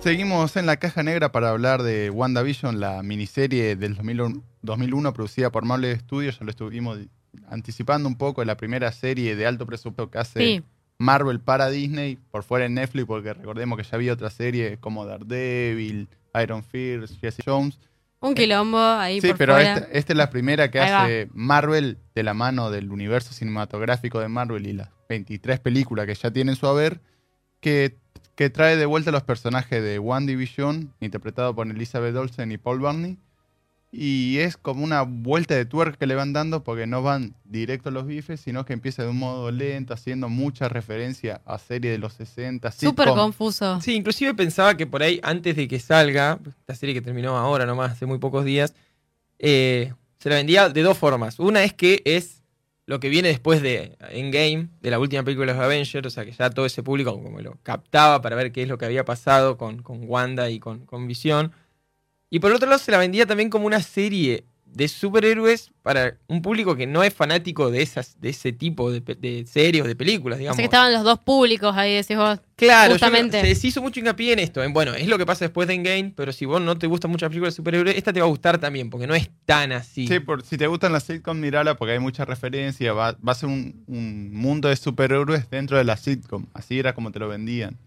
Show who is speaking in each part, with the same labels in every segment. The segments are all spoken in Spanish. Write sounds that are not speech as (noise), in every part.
Speaker 1: Seguimos en la caja negra para hablar de WandaVision, la miniserie del 2001, 2001 producida por Marvel Studios. Ya lo estuvimos anticipando un poco, la primera serie de alto presupuesto que hace
Speaker 2: Sí.
Speaker 1: Marvel para Disney, por fuera en Netflix, porque recordemos que ya había otras series como Daredevil, Iron Fist, Jesse Jones.
Speaker 2: Un quilombo ahí
Speaker 1: Sí,
Speaker 2: por
Speaker 1: pero
Speaker 2: fuera.
Speaker 1: esta, esta es la primera que
Speaker 2: Ahí va.
Speaker 1: hace Marvel de la mano del universo cinematográfico de Marvel y las 23 películas que ya tiene en su haber, que, que trae de vuelta los personajes de WandaVision, interpretado por Elizabeth Olsen y Paul Barney. Y es como una vuelta de tuerca que le van dando porque no van directo a los bifes, sino que empieza de un modo lento, haciendo mucha referencia a series de los 60.
Speaker 2: Súper confuso.
Speaker 3: Sí, inclusive pensaba que por ahí, antes de que salga, esta serie que terminó ahora nomás, hace muy pocos días, eh, se la vendía de dos formas. Una es que es lo que viene después de Endgame, de la última película de los Avengers, o sea que ya todo ese público como lo captaba para ver qué es lo que había pasado con, con Wanda y con, con Visión. Y por otro lado se la vendía también como una serie de superhéroes para un público que no es fanático de esas de ese tipo de, series o de películas,
Speaker 2: O
Speaker 3: digamos.
Speaker 2: sea que estaban los dos públicos ahí, decís vos.
Speaker 3: Claro,
Speaker 2: Justamente.
Speaker 3: se hizo mucho hincapié en esto. En, bueno, es lo que pasa después de Endgame, pero si vos no te gustan mucho las películas de superhéroes, esta te va a gustar también, porque no es tan así.
Speaker 1: Sí, por, si te gustan las sitcom, mirala porque hay mucha referencia. Va, va a ser un, un mundo de superhéroes dentro de la sitcom. Así era como te lo vendían.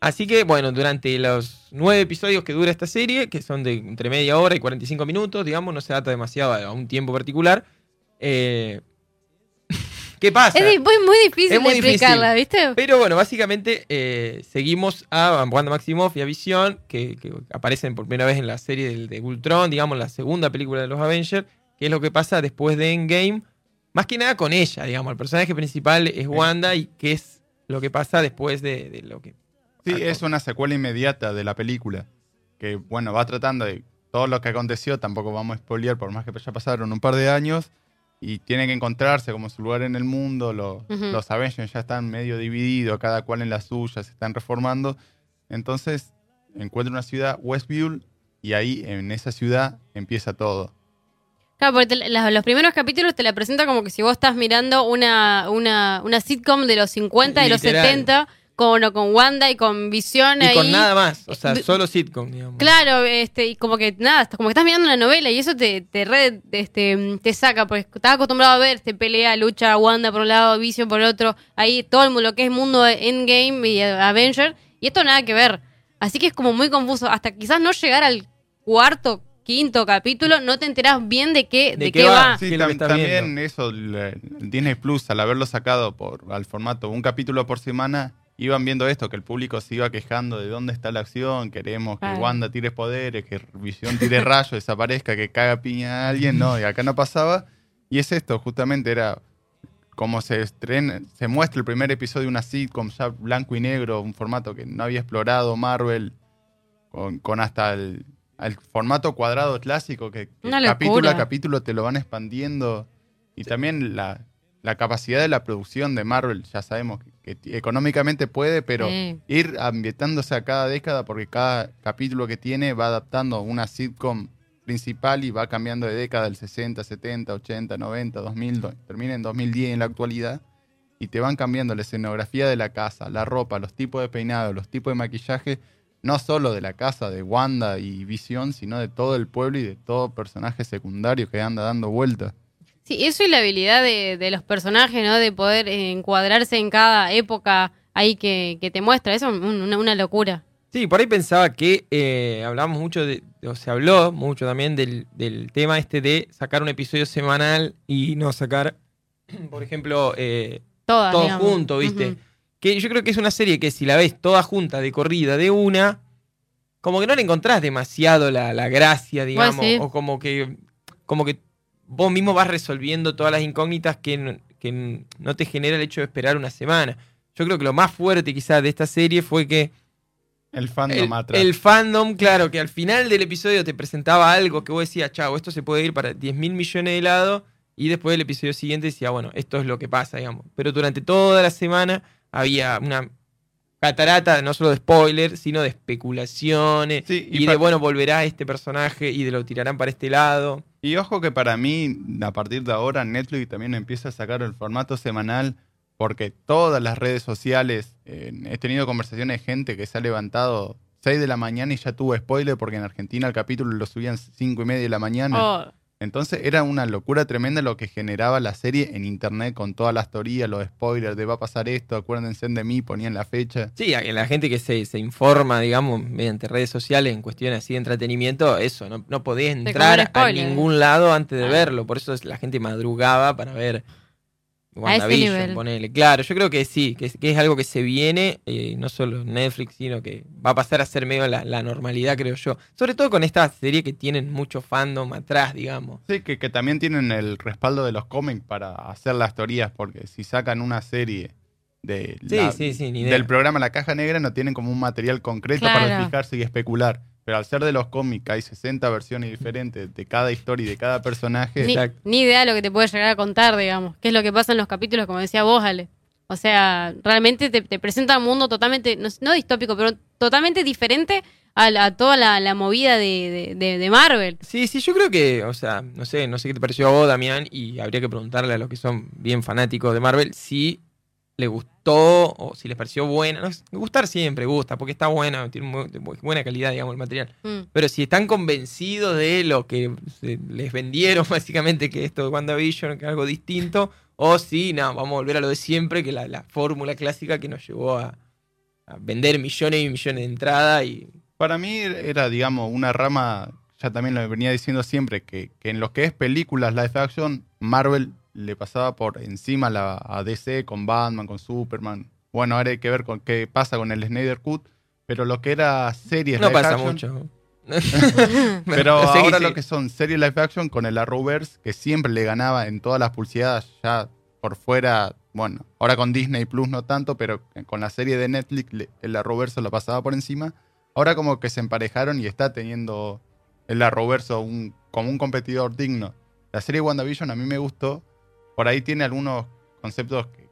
Speaker 3: Así que, bueno, durante los nueve episodios que dura esta serie, que son de entre media hora y 45 minutos, digamos, no se data demasiado a un tiempo particular. eh, (laughs) ¿Qué pasa?
Speaker 2: Es muy, muy difícil
Speaker 3: Es muy
Speaker 2: de explicarla, ¿viste?
Speaker 3: Pero bueno, básicamente eh, seguimos a Wanda Maximoff y a Visión, que, que aparecen por primera vez en la serie del, de Ultron, digamos, la segunda película de los Avengers, que es lo que pasa después de Endgame, más que nada con ella, digamos, el personaje principal es Wanda y qué es lo que pasa después de, de lo que...
Speaker 1: Sí, es una secuela inmediata de la película. Que, bueno, va tratando de todo lo que aconteció. Tampoco vamos a spoilear, por más que ya pasaron un par de años. Y tienen que encontrarse como su lugar en el mundo. Los, los Avengers ya están medio divididos, cada cual en la suya, se están reformando. Entonces, encuentra una ciudad, Westview, y ahí en esa ciudad empieza todo.
Speaker 2: Claro, porque te- los primeros capítulos te la presenta como que si vos estás mirando una, una, una sitcom de los 50, de los
Speaker 3: Literal.
Speaker 2: 70, con, con Wanda y con Visión
Speaker 3: Y
Speaker 2: ahí.
Speaker 3: con nada más, o sea,
Speaker 2: Vi-
Speaker 3: solo sitcom, digamos.
Speaker 2: Claro, este, y como que nada, como que estás mirando una novela y eso te, te, re- este, te saca, porque estás acostumbrado a ver este pelea, lucha, Wanda por un lado, Vision por el otro, ahí todo el, mu- lo que es mundo de Endgame y eh, Avenger, y esto nada que ver. Así que es como muy confuso, hasta quizás no llegar al cuarto, quinto capítulo, no te enterás bien de qué, de, qué, va.
Speaker 1: Sí,
Speaker 3: ¿Qué que
Speaker 1: tam-
Speaker 3: estás
Speaker 1: también
Speaker 3: viendo?
Speaker 1: eso, el Disney Plus, al haberlo sacado por al formato un capítulo por semana, iban viendo esto, que el público se iba quejando de dónde está la acción, queremos que. Wanda tire poderes, que Visión tire rayos, (laughs) desaparezca, que caga piña a alguien, no, y acá no pasaba. Y es esto, justamente era como se estrena, se muestra el primer episodio de una sitcom ya blanco y negro, un formato que no había explorado Marvel, con, con hasta el, el formato cuadrado clásico, que, capítulo a capítulo te lo van expandiendo. Y también la, la capacidad de la producción de Marvel, ya sabemos que, económicamente puede, pero
Speaker 2: Sí.
Speaker 1: ir ambientándose a cada década, porque cada capítulo que tiene va adaptando una sitcom principal y va cambiando de década del 60, 70, 80, 90, 2000, do- termina en 2010 en la actualidad, y te van cambiando la escenografía de la casa, la ropa, los tipos de peinado, los tipos de maquillaje, no solo de la casa de Wanda y Visión, sino de todo el pueblo y de todo personaje secundario que anda dando vueltas.
Speaker 2: Sí, eso y la habilidad de, de los personajes, ¿no? De poder encuadrarse en cada época ahí que, que te muestra. Eso es un- una, una locura.
Speaker 3: Sí, por ahí pensaba que eh, hablamos mucho de, o se habló mucho también del, del tema este de sacar un episodio semanal y no sacar, (clears throat) por ejemplo, eh,
Speaker 2: Todas,
Speaker 3: todo
Speaker 2: digamos.
Speaker 3: junto, ¿viste? Que yo creo que es una serie que si la ves toda junta de corrida de una, como que no le encontrás demasiado la, la gracia, digamos,
Speaker 2: sí.
Speaker 3: o como que, como que vos mismo vas resolviendo todas las incógnitas que, n- que no te genera el hecho de esperar una semana. Yo creo que lo más fuerte quizás de esta serie fue que
Speaker 1: El fandom atrás.
Speaker 3: el fandom, claro, que al final del episodio te presentaba algo que vos decías, chavo, esto se puede ir para 10 mil millones de lados, y después del episodio siguiente decía, bueno, esto es lo que pasa, digamos. Pero durante toda la semana había una catarata, no solo de spoilers, sino de especulaciones,
Speaker 1: Sí,
Speaker 3: y,
Speaker 1: y
Speaker 3: de, bueno, volverá este personaje y de lo tirarán para este lado.
Speaker 1: Y ojo que para mí, a partir de ahora, Netflix también empieza a sacar el formato semanal porque todas las redes sociales, he tenido conversaciones de gente que se ha levantado 6 de la mañana y ya tuvo spoiler porque en Argentina el capítulo lo subían 5 y media de la mañana.
Speaker 2: Oh,
Speaker 1: Entonces era una locura tremenda lo que generaba la serie en internet con todas las teorías, los spoilers de va a pasar esto, acuérdense de mí, ponían la fecha.
Speaker 3: Sí, a- la gente que se, se informa, digamos, mediante redes sociales en cuestiones así de entretenimiento, eso, no, no podés entrar a ningún lado antes de
Speaker 2: Ah.
Speaker 3: verlo. Por eso es- la gente madrugaba para ver WandaVision,
Speaker 2: nivel.
Speaker 3: ponele. Claro, yo creo que sí, que, es- que es algo que se viene, eh, no solo en Netflix, sino que va a pasar a ser medio la, la normalidad, creo yo. Sobre todo con esta serie que tienen mucho fandom atrás, digamos.
Speaker 1: Sí, que, que también tienen el respaldo de los cómics para hacer las teorías, porque si sacan una serie de
Speaker 3: Sí,
Speaker 1: la-
Speaker 3: sí, sí, ni idea.
Speaker 1: del programa La Caja Negra no tienen como un material concreto
Speaker 2: Claro.
Speaker 1: para fijarse y especular. Pero al ser de los cómics, hay 60 versiones diferentes de cada historia y de cada personaje.
Speaker 2: ni, idea de lo que te puede llegar a contar, digamos. ¿Qué es lo que pasa en los capítulos, como decía vos, Ale? O sea, realmente te, te presenta un mundo totalmente, no, no distópico, pero totalmente diferente a, la- a toda la, la movida de, de- de- de Marvel.
Speaker 3: Sí, sí, yo creo que, o sea, no sé, no sé qué te pareció a vos, Damián, y habría que preguntarle a los que son bien fanáticos de Marvel si le gustó o si les pareció buena. No, gustar siempre gusta, porque está buena, tiene muy- muy buena calidad, digamos, el material.
Speaker 2: Mm.
Speaker 3: Pero si están convencidos de lo que les vendieron, (laughs) básicamente, que esto de WandaVision, que es algo distinto, o si, no, vamos a volver a lo de siempre, que la, la fórmula clásica que nos llevó a, a vender millones y millones de entradas y
Speaker 1: Para mí era, digamos, una rama, ya también lo venía diciendo siempre, que, que en lo que es películas live action, Marvel le pasaba por encima la, a DC con Batman, con Superman. Bueno, ahora hay que ver con qué pasa con el Snyder Cut, pero lo que era series
Speaker 3: no
Speaker 1: live
Speaker 3: pasa
Speaker 1: action,
Speaker 3: mucho. (laughs)
Speaker 1: Pero (laughs) ahora
Speaker 3: sí.
Speaker 1: lo que son series live action con el Arrowverse, que siempre le ganaba en todas las pulseadas, ya por fuera, bueno, ahora con Disney Plus no tanto, pero con la serie de Netflix el Arrowverse lo pasaba por encima. Ahora como que se emparejaron y está teniendo el Arrowverse un, como un competidor digno. La serie WandaVision a mí me gustó. Por ahí tiene algunos conceptos que,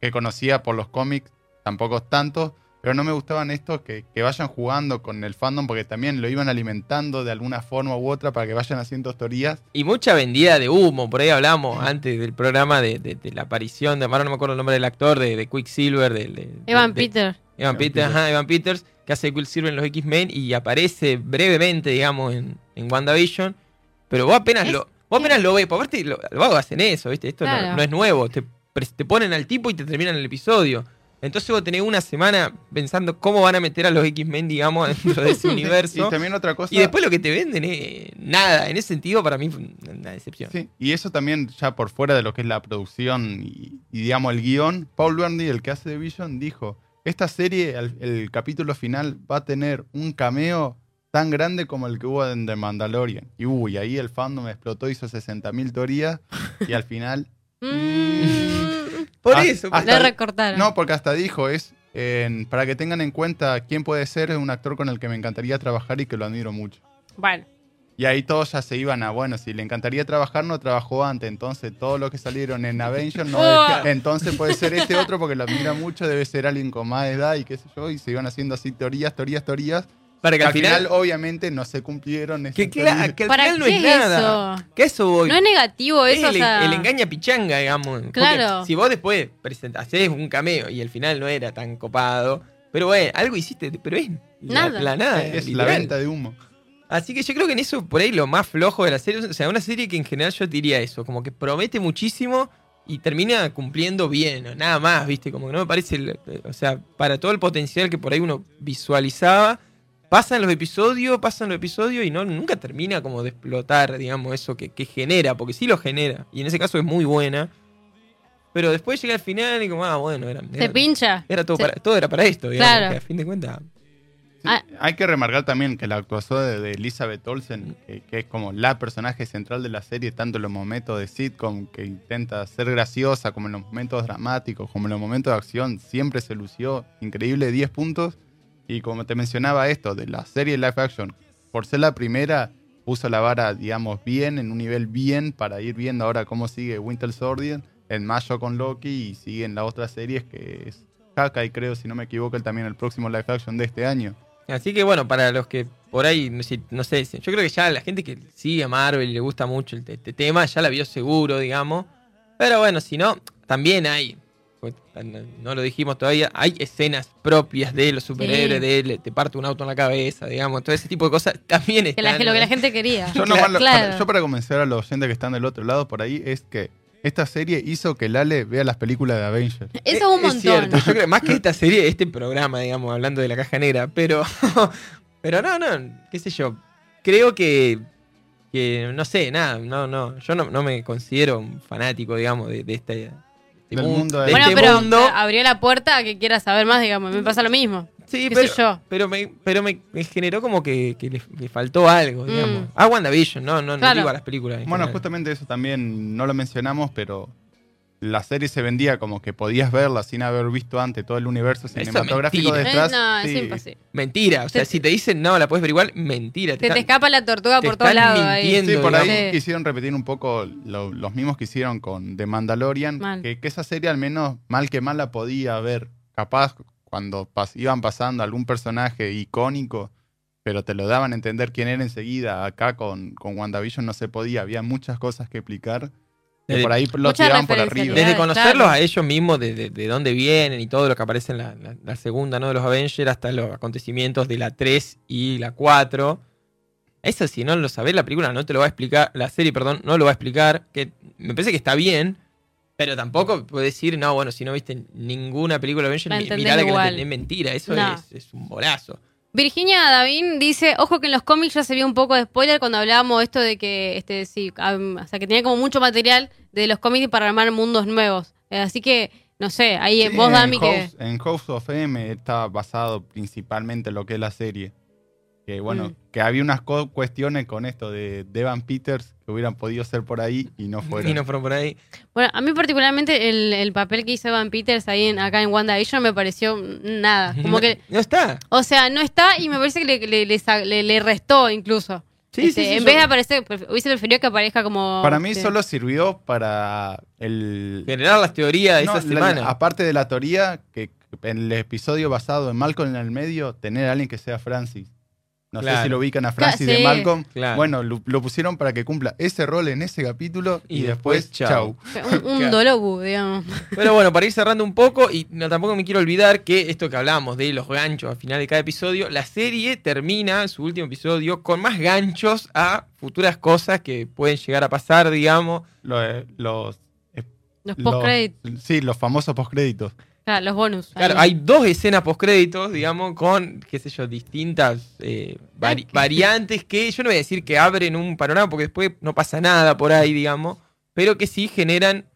Speaker 1: que conocía por los cómics, tampoco tanto, pero no me gustaban estos que, que vayan jugando con el fandom porque también lo iban alimentando de alguna forma u otra para que vayan haciendo teorías.
Speaker 3: Y mucha vendida de humo. Por ahí hablamos antes del programa de, de- de la aparición de, ahora no me acuerdo el nombre del actor, de, de Quicksilver. De, de-
Speaker 2: Evan
Speaker 3: de-
Speaker 2: Peter.
Speaker 3: Evan
Speaker 1: Evan
Speaker 3: Peters,
Speaker 1: Peters.
Speaker 3: ajá, Evan Peters, que hace Quicksilver en los X-Men y aparece brevemente, digamos, en, en WandaVision. Pero vos apenas
Speaker 2: Es
Speaker 3: lo... Vos apenas lo ves, porque aparte lo- los vagos hacen eso, ¿viste? Esto no-
Speaker 2: Claro.
Speaker 3: no, es nuevo. Te, ponen al tipo y te terminan el episodio. Entonces vos tenés una semana pensando cómo van a meter a los X-Men, digamos, dentro de ese (laughs) universo.
Speaker 1: Y también otra cosa.
Speaker 3: Y después lo que te venden es nada. En ese sentido, para mí fue una decepción.
Speaker 1: Sí, y eso también ya por fuera de lo que es la producción y, y, digamos el guion, Paul Bernie, el que hace de Vision, dijo, esta serie, el, el capítulo final, va a tener un cameo tan grande como el que hubo en The Mandalorian. Y uy, ahí el fandom explotó, hizo 60.000 teorías y al final... (laughs)
Speaker 2: Mm,
Speaker 3: Por
Speaker 1: Ah,
Speaker 3: eso.
Speaker 1: hasta-
Speaker 2: le recortaron.
Speaker 1: No, porque hasta dijo, es en- para que tengan en cuenta quién puede ser, es un actor con el que me encantaría trabajar y que lo admiro mucho.
Speaker 2: Bueno,
Speaker 1: Y ahí todos ya se iban a, bueno, si le encantaría trabajar, no trabajó antes. Entonces, todos los que salieron en Avengers, no, (laughs)
Speaker 2: Oh.
Speaker 1: entonces puede ser este otro porque lo admira mucho, debe ser alguien con más edad y qué sé yo. Y se iban haciendo así teorías, teorías, teorías.
Speaker 3: Para que
Speaker 1: al
Speaker 3: al final.
Speaker 1: obviamente, no se cumplieron.
Speaker 3: que,
Speaker 1: teorías.
Speaker 3: cla- que al
Speaker 2: ¿para
Speaker 3: final no es
Speaker 2: es
Speaker 3: nada.
Speaker 2: eso?
Speaker 3: Que a eso voy.
Speaker 2: No es negativo
Speaker 3: Es
Speaker 2: eso,
Speaker 3: el,
Speaker 2: o sea...
Speaker 3: el engaña pichanga, digamos. Porque
Speaker 2: Claro.
Speaker 3: Si vos después hacés un cameo y el final no era tan copado. Pero bueno, algo hiciste, pero es la-
Speaker 2: Nada.
Speaker 3: La, nada.
Speaker 1: es la
Speaker 3: literal.
Speaker 1: venta de humo.
Speaker 3: Así que yo creo que en eso, por ahí, lo más flojo de la serie. O sea, una serie que en general yo diría eso. Como que promete muchísimo y termina cumpliendo bien. Nada más, ¿viste? Como que no me parece. O sea, para todo el potencial que por ahí uno visualizaba. Pasan los episodios, pasan los episodios y no, nunca termina como de explotar, digamos, eso que, que genera, porque sí lo genera. Y en ese caso es muy buena. pero después llega al final y como, ah, bueno, era,
Speaker 2: Se
Speaker 3: era,
Speaker 2: pincha.
Speaker 3: era todo,
Speaker 2: Se-
Speaker 3: para, todo era para esto, digamos,
Speaker 2: Claro.
Speaker 3: que a fin de cuentas.
Speaker 1: Sí,
Speaker 2: Ah.
Speaker 1: Hay que remarcar también que la actuación de, de Elizabeth Olsen, que, que es como la personaje central de la serie, tanto en los momentos de sitcom, que intenta ser graciosa, como en los momentos dramáticos, como en los momentos de acción, siempre se lució increíble 10 puntos. Y como te mencionaba esto, de la serie live action, por ser la primera, puso la vara, digamos, bien, en un nivel bien, para ir viendo ahora cómo sigue Winter Soldier, en mayo con Loki, y siguen las otras series, que es Hawkeye, creo, si no me equivoco, también el próximo live action de este año.
Speaker 3: Así que bueno, para los que por ahí, no sé, yo creo que ya la gente que sigue a Marvel y le gusta mucho el- este tema, ya la vio seguro, digamos. Pero bueno, si no, también hay, no, no lo dijimos todavía, hay escenas propias de los superhéroes,
Speaker 2: Sí.
Speaker 3: de le- te parte un auto en la cabeza, digamos, todo ese tipo de cosas también
Speaker 2: Que
Speaker 3: están.
Speaker 2: la- que lo que la gente quería.
Speaker 1: Yo, nomás lo-
Speaker 2: Claro.
Speaker 1: para, yo para convencer a los oyentes que están del otro lado por ahí es que esta serie hizo que Lale vea las películas de Avengers.
Speaker 2: Eso es un montón.
Speaker 3: cierto, yo creo, más que esta serie, este programa, digamos, hablando de la caja negra, pero, (laughs) pero no, no, qué sé yo, creo que, que no sé, nada, no, no, yo no, no me considero un fanático, digamos, de, de este
Speaker 1: Del
Speaker 3: mu-
Speaker 1: mundo de-
Speaker 3: de
Speaker 2: bueno,
Speaker 3: este
Speaker 2: pero
Speaker 3: mundo.
Speaker 2: abrió la puerta a que quiera saber más, digamos. Me pasa lo mismo.
Speaker 3: Sí,
Speaker 2: qué
Speaker 3: pero,
Speaker 2: yo.
Speaker 3: pero, me, pero me, me generó como que, que le, le faltó algo, digamos.
Speaker 2: Mm.
Speaker 3: A WandaVision, no, no, no digo a las películas. en
Speaker 1: Bueno,
Speaker 3: general.
Speaker 1: justamente eso también no lo mencionamos, pero la serie se vendía como que podías verla sin haber visto antes todo el universo cinematográfico
Speaker 3: mentira.
Speaker 2: Eh,
Speaker 1: detrás.
Speaker 2: no,
Speaker 1: Sí.
Speaker 2: es imposible.
Speaker 3: Mentira, o sea,
Speaker 2: Te-
Speaker 3: si te dicen no, la puedes ver igual, mentira.
Speaker 2: Se te
Speaker 3: están-
Speaker 2: escapa la tortuga
Speaker 3: te
Speaker 2: por todos lados. ahí.
Speaker 1: Sí, por ahí
Speaker 2: digamos.
Speaker 1: Quisieron repetir un poco lo- los mismos que hicieron con The Mandalorian, que, que esa serie al menos mal que mal la podía ver, capaz cuando pas- iban pasando algún personaje icónico, pero te lo daban a entender quién era enseguida. Acá con, con WandaVision no se podía, había muchas cosas que explicar. Que
Speaker 3: Desde-
Speaker 1: por ahí lo
Speaker 2: Muchas
Speaker 1: tiraban por arriba.
Speaker 3: Desde conocerlos
Speaker 2: claro.
Speaker 3: a ellos mismos, de, de- de dónde vienen y todo lo que aparece en la, la- la segunda, ¿no? De los Avengers hasta los acontecimientos de la 3 y la 4. Eso si no lo sabés, la película no te lo va a explicar, la serie, perdón, no lo va a explicar, que me parece que está bien, pero tampoco puedes decir, no, bueno, si no viste ninguna película de Avengers, mirá la que la entendés, mentira, eso
Speaker 2: No.
Speaker 3: es, es un bolazo.
Speaker 2: Virginia Davin dice, ojo que en los cómics ya se vio un poco de spoiler cuando hablábamos esto de que, este, sí, o sea, que tenía como mucho material de los cómics para armar mundos nuevos. Eh, así que, no sé, ahí
Speaker 1: Sí,
Speaker 2: vos,
Speaker 1: en
Speaker 2: Dami, que...
Speaker 1: En House of M está basado principalmente en lo que es la serie. Que bueno,
Speaker 2: Mm.
Speaker 1: que había unas cuestiones con esto de Devan Peters que hubieran podido ser por ahí y no fueron.
Speaker 3: Y no fueron por ahí.
Speaker 2: Bueno, a mí particularmente el, el papel que hizo Evan Peters ahí en, acá en WandaVision me pareció nada. (laughs) Como
Speaker 3: no,
Speaker 2: que,
Speaker 3: no está.
Speaker 2: o sea, no está y me parece que le, le, le sa- le- le restó incluso.
Speaker 3: Sí,
Speaker 2: Este,
Speaker 3: sí, sí,
Speaker 2: en vez de aparecer, hubiese preferido que aparezca como...
Speaker 1: Para mí
Speaker 2: este,
Speaker 1: solo sirvió para el...
Speaker 3: Generar las teorías de
Speaker 1: No,
Speaker 3: esa
Speaker 1: la-
Speaker 3: semana.
Speaker 1: aparte de la teoría, que en el episodio basado en Malcolm en el medio, tener a alguien que sea Francis. No sé si lo ubican a Francis
Speaker 2: Claro,
Speaker 1: de. Malcolm.
Speaker 3: Claro.
Speaker 1: Bueno, lo, lo pusieron para que cumpla ese rol en ese capítulo y,
Speaker 3: Y
Speaker 1: después,
Speaker 3: después,
Speaker 1: chau.
Speaker 3: chau.
Speaker 2: Un, un dolobu, digamos.
Speaker 3: Pero bueno, para ir cerrando un poco, y no, tampoco me quiero olvidar que esto que hablamos de los ganchos al final de cada episodio, la serie termina su último episodio con más ganchos a futuras cosas que pueden llegar a pasar, digamos.
Speaker 1: Lo- eh, los,
Speaker 2: Los
Speaker 1: los-
Speaker 2: post-credits,
Speaker 1: Sí, los famosos postcréditos.
Speaker 2: Claro, los bonus.
Speaker 3: Claro,
Speaker 2: ahí.
Speaker 3: hay dos escenas postcréditos, digamos, con, qué sé yo, distintas eh, vari- variantes que yo no voy a decir que abren un panorama porque después no pasa nada por ahí, digamos, pero que sí generan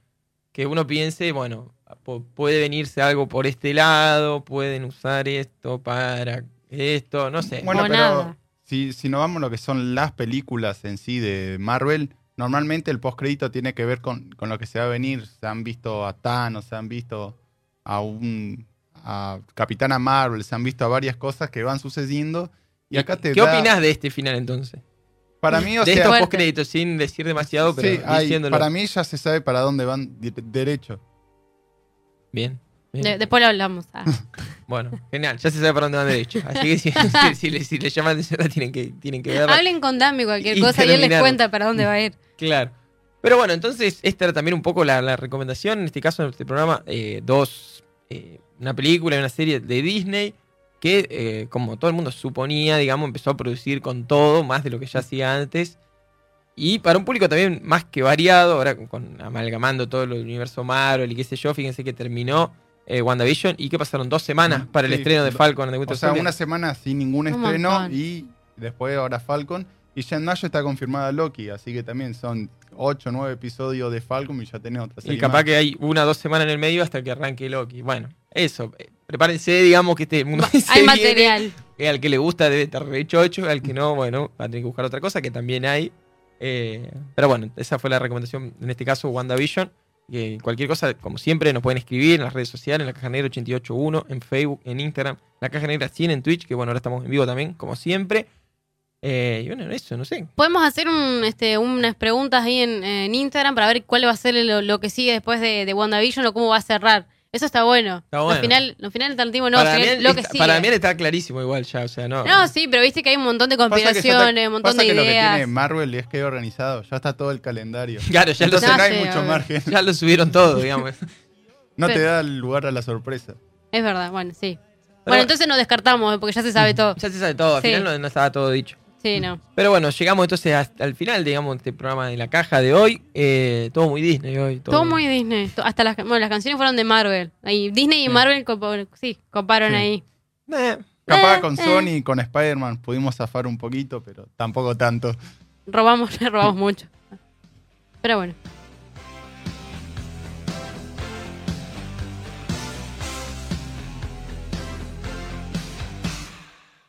Speaker 3: que uno piense, bueno, pu- puede venirse algo por este lado, pueden usar esto para esto, no sé.
Speaker 1: Bueno,
Speaker 2: O
Speaker 1: pero
Speaker 2: nada.
Speaker 1: si, si nos vamos a lo que son las películas en sí de Marvel, normalmente el postcrédito tiene que ver con, con lo que se va a venir. Se han visto a Thanos, se han visto a un a Capitana Marvel, se han visto a varias cosas que van sucediendo. Y acá te
Speaker 3: ¿Qué
Speaker 1: da-
Speaker 3: opinás de este final entonces?
Speaker 1: Para mí, o
Speaker 3: de
Speaker 1: sea,
Speaker 3: estos postcréditos, sin decir demasiado, pero
Speaker 1: sí, hay- para mí ya se sabe para dónde van derecho.
Speaker 3: Bien. bien.
Speaker 2: De- después lo hablamos. ah. (laughs)
Speaker 3: Bueno, genial, ya se sabe para dónde van derecho. Así que si, (laughs) si, si le, si le llaman la tienen que, tienen que verla.
Speaker 2: Hablen con Dami cualquier
Speaker 3: Y (laughs)
Speaker 2: cosa y él les cuenta para dónde va a ir.
Speaker 3: Claro. Pero bueno, entonces esta era también un poco la, la recomendación, en este caso en este programa, eh, dos, eh, una película y una serie de Disney que, eh, como todo el mundo suponía, digamos, empezó a producir con todo, más de lo que ya hacía antes. Y para un público también más que variado, ahora con, con- amalgamando todo el universo Marvel y qué sé yo, fíjense que terminó eh, WandaVision y que pasaron dos semanas para el
Speaker 1: Sí,
Speaker 3: estreno de Falcon the
Speaker 1: O sea,
Speaker 3: Soldier.
Speaker 1: una semana sin ningún estreno y después ahora Falcon. Y ya en mayo está confirmada Loki, así que también son 8 o 9 episodios de Falcon y ya tenés otra serie.
Speaker 3: Y capaz
Speaker 1: más.
Speaker 3: que hay una o dos semanas en el medio hasta que arranque Loki. Bueno, eso. eh, Prepárense, digamos, que este mundo (laughs)
Speaker 2: Hay
Speaker 3: viene,
Speaker 2: material.
Speaker 3: que al que le gusta debe estar re chocho, al que no, bueno, va a tener que buscar otra cosa, que también hay. Eh, pero bueno, esa fue la recomendación, en este caso, WandaVision. Que cualquier cosa, como siempre, nos pueden escribir en las redes sociales, en la caja negra 881, en Facebook, en Instagram, la caja negra 100 en Twitch, que bueno, ahora estamos en vivo también, como siempre. Eh, y bueno, eso, no sé.
Speaker 2: Podemos hacer un, este, unas preguntas ahí en, en Instagram para ver cuál va a ser lo, lo que sigue después de, de WandaVision o cómo va a cerrar. Eso está bueno.
Speaker 3: Está bueno.
Speaker 2: Los, final, los finales alternativos no,
Speaker 3: para, mí,
Speaker 2: lo que
Speaker 3: está-
Speaker 2: sigue.
Speaker 3: para mí está clarísimo igual ya, o sea, no.
Speaker 2: No, sí, pero viste que hay un montón de conspiraciones, un montón
Speaker 1: pasa
Speaker 2: de
Speaker 1: que lo que
Speaker 2: ideas.
Speaker 1: tiene Marvel es que organizado, ya está todo el calendario. (laughs)
Speaker 3: Claro, ya lo,
Speaker 1: Entonces
Speaker 2: No
Speaker 1: no hay
Speaker 2: sé,
Speaker 1: mucho margen.
Speaker 3: ya lo subieron todo, digamos. (laughs)
Speaker 1: No te da lugar a la sorpresa.
Speaker 2: Es verdad, bueno, sí.
Speaker 3: Pero-
Speaker 2: bueno, entonces nos descartamos, eh, porque ya se sabe (laughs) todo.
Speaker 3: Ya se sabe todo, al
Speaker 2: Sí.
Speaker 3: final no, no estaba todo dicho.
Speaker 2: Sí, no.
Speaker 3: Pero bueno, llegamos entonces hasta el final, digamos, de este programa de la caja de hoy. Eh, todo muy Disney hoy. Todo,
Speaker 2: Todo muy Disney. Hasta las, bueno, las canciones fueron de Marvel. Ahí, Disney y. Marvel compa- sí, comparon
Speaker 1: Sí.
Speaker 2: ahí.
Speaker 3: Eh,
Speaker 1: Capaz
Speaker 2: Eh,
Speaker 1: con
Speaker 2: eh.
Speaker 1: Sony y con Spider-Man pudimos zafar un poquito, pero tampoco tanto.
Speaker 2: Robamos, (laughs) robamos mucho. Pero bueno.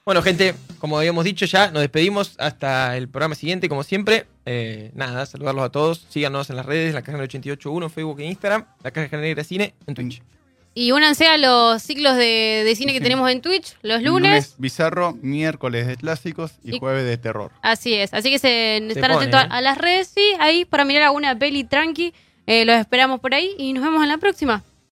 Speaker 3: Bueno, gente, como habíamos dicho ya, nos despedimos hasta el programa siguiente, como siempre. Eh, nada, saludarlos a todos. Síganos en las redes, la caja 881, Facebook e Instagram, la caja negra cine en Twitch.
Speaker 2: Y únanse a los ciclos de, de cine que
Speaker 1: Sí.
Speaker 2: tenemos en Twitch los lunes.
Speaker 1: bizarro, miércoles de clásicos y,
Speaker 2: Y-
Speaker 1: jueves de terror.
Speaker 2: Así es. Así que se, están
Speaker 3: pone,
Speaker 2: atentos
Speaker 3: ¿eh?
Speaker 2: a, a las redes, sí, ahí para mirar alguna peli tranqui. Eh, los esperamos por ahí y nos vemos en la próxima.